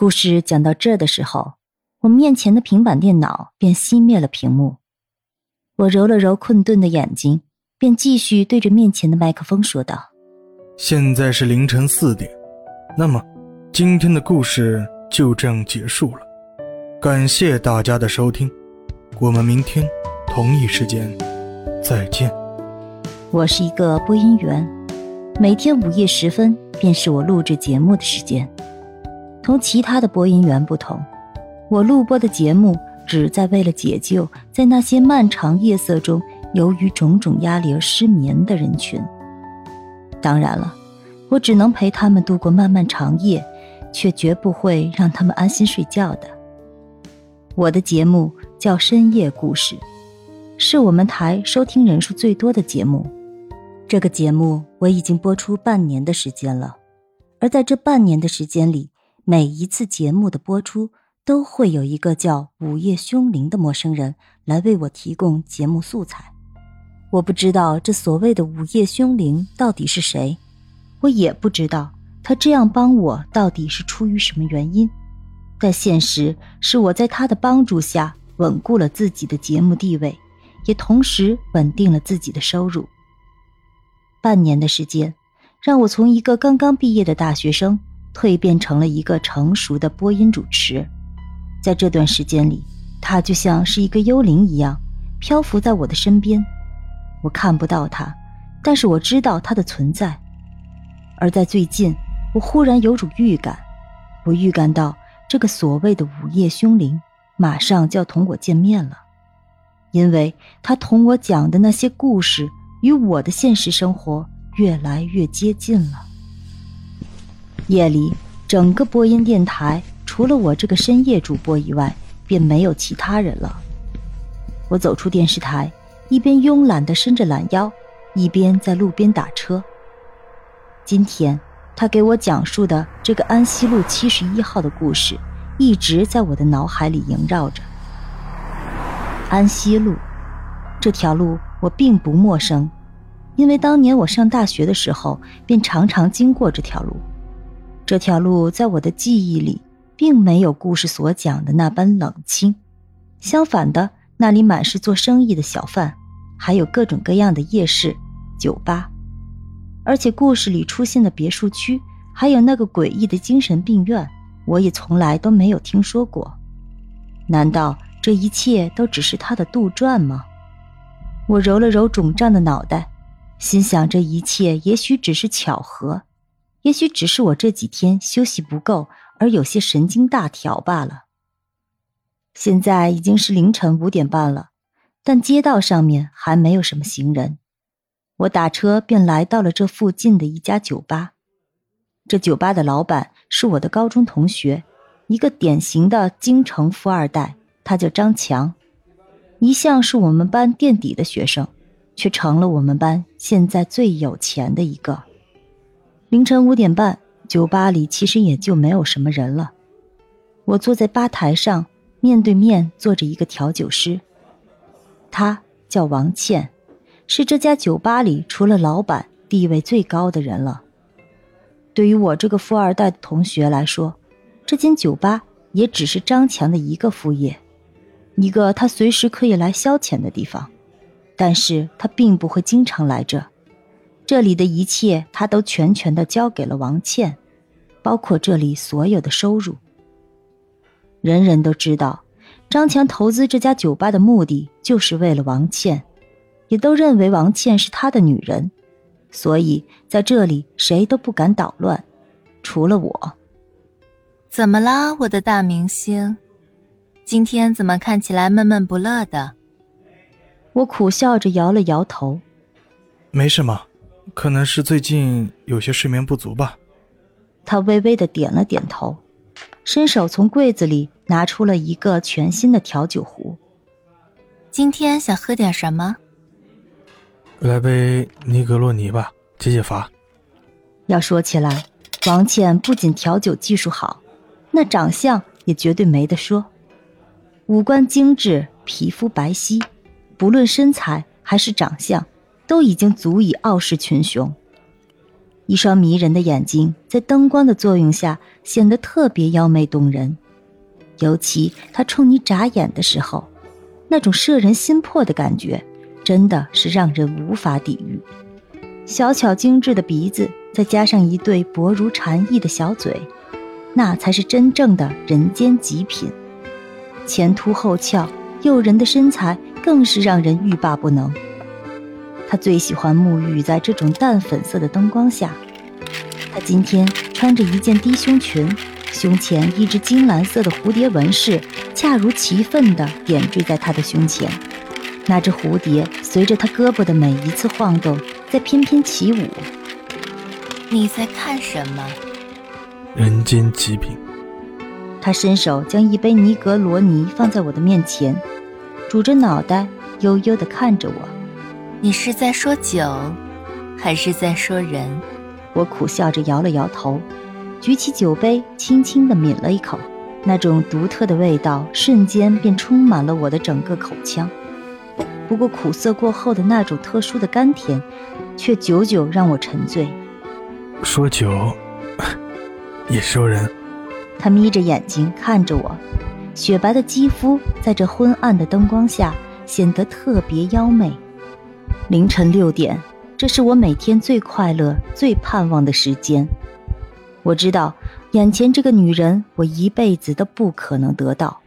故事讲到这儿的时候，我面前的平板电脑便熄灭了屏幕。我揉了揉困顿的眼睛，便继续对着面前的麦克风说道：“现在是凌晨四点，那么今天的故事就这样结束了。感谢大家的收听，我们明天同一时间再见。”我是一个播音员，每天午夜时分。便是我录制节目的时间，同其他的播音员不同，我录播的节目旨在为了解救在那些漫长夜色中由于种种压力而失眠的人群。当然了，我只能陪他们度过漫漫长夜，却绝不会让他们安心睡觉的。我的节目叫《深夜故事》，是我们台收听人数最多的节目。这个节目我已经播出半年的时间了，而在这半年的时间里，每一次节目的播出都会有一个叫“午夜凶铃”的陌生人来为我提供节目素材。我不知道这所谓的“午夜凶铃”到底是谁，我也不知道他这样帮我到底是出于什么原因。但现实是我在他的帮助下稳固了自己的节目地位，也同时稳定了自己的收入。半年的时间，让我从一个刚刚毕业的大学生蜕变成了一个成熟的播音主持。在这段时间里，他就像是一个幽灵一样，漂浮在我的身边。我看不到他，但是我知道他的存在。而在最近，我忽然有种预感，我预感到这个所谓的午夜凶铃马上就要同我见面了，因为他同我讲的那些故事。与我的现实生活越来越接近了。夜里，整个播音电台除了我这个深夜主播以外，便没有其他人了。我走出电视台，一边慵懒地伸着懒腰，一边在路边打车。今天，他给我讲述的这个安西路七十一号的故事，一直在我的脑海里萦绕着。安西路，这条路。我并不陌生，因为当年我上大学的时候便常常经过这条路。这条路在我的记忆里，并没有故事所讲的那般冷清，相反的，那里满是做生意的小贩，还有各种各样的夜市、酒吧，而且故事里出现的别墅区，还有那个诡异的精神病院，我也从来都没有听说过。难道这一切都只是他的杜撰吗？我揉了揉肿胀的脑袋，心想：这一切也许只是巧合，也许只是我这几天休息不够而有些神经大条罢了。现在已经是凌晨五点半了，但街道上面还没有什么行人。我打车便来到了这附近的一家酒吧。这酒吧的老板是我的高中同学，一个典型的京城富二代，他叫张强。一向是我们班垫底的学生，却成了我们班现在最有钱的一个。凌晨五点半，酒吧里其实也就没有什么人了。我坐在吧台上，面对面坐着一个调酒师，他叫王倩，是这家酒吧里除了老板地位最高的人了。对于我这个富二代的同学来说，这间酒吧也只是张强的一个副业。一个他随时可以来消遣的地方，但是他并不会经常来这。这里的一切他都全权的交给了王倩，包括这里所有的收入。人人都知道，张强投资这家酒吧的目的就是为了王倩，也都认为王倩是他的女人，所以在这里谁都不敢捣乱，除了我。怎么啦，我的大明星？今天怎么看起来闷闷不乐的？我苦笑着摇了摇头，没什么，可能是最近有些睡眠不足吧。他微微的点了点头，伸手从柜子里拿出了一个全新的调酒壶。今天想喝点什么？来杯尼格洛尼吧，解解乏。要说起来，王倩不仅调酒技术好，那长相也绝对没得说。五官精致，皮肤白皙，不论身材还是长相，都已经足以傲视群雄。一双迷人的眼睛在灯光的作用下显得特别妖媚动人，尤其他冲你眨眼的时候，那种摄人心魄的感觉，真的是让人无法抵御。小巧精致的鼻子，再加上一对薄如蝉翼的小嘴，那才是真正的人间极品。前凸后翘、诱人的身材更是让人欲罢不能。他最喜欢沐浴在这种淡粉色的灯光下。他今天穿着一件低胸裙，胸前一只金蓝色的蝴蝶纹饰恰如其分地点缀在他的胸前。那只蝴蝶随着他胳膊的每一次晃动，在翩翩起舞。你在看什么？人间极品。他伸手将一杯尼格罗尼放在我的面前，拄着脑袋，悠悠地看着我。你是在说酒，还是在说人？我苦笑着摇了摇头，举起酒杯，轻轻地抿了一口，那种独特的味道瞬间便充满了我的整个口腔。不过苦涩过后的那种特殊的甘甜，却久久让我沉醉。说酒，也说人。他眯着眼睛看着我，雪白的肌肤在这昏暗的灯光下显得特别妖媚。凌晨六点，这是我每天最快乐、最盼望的时间。我知道，眼前这个女人，我一辈子都不可能得到。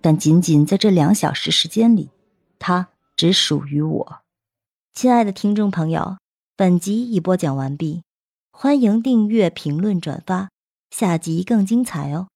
但仅仅在这两小时时间里，她只属于我。亲爱的听众朋友，本集已播讲完毕，欢迎订阅、评论、转发，下集更精彩哦。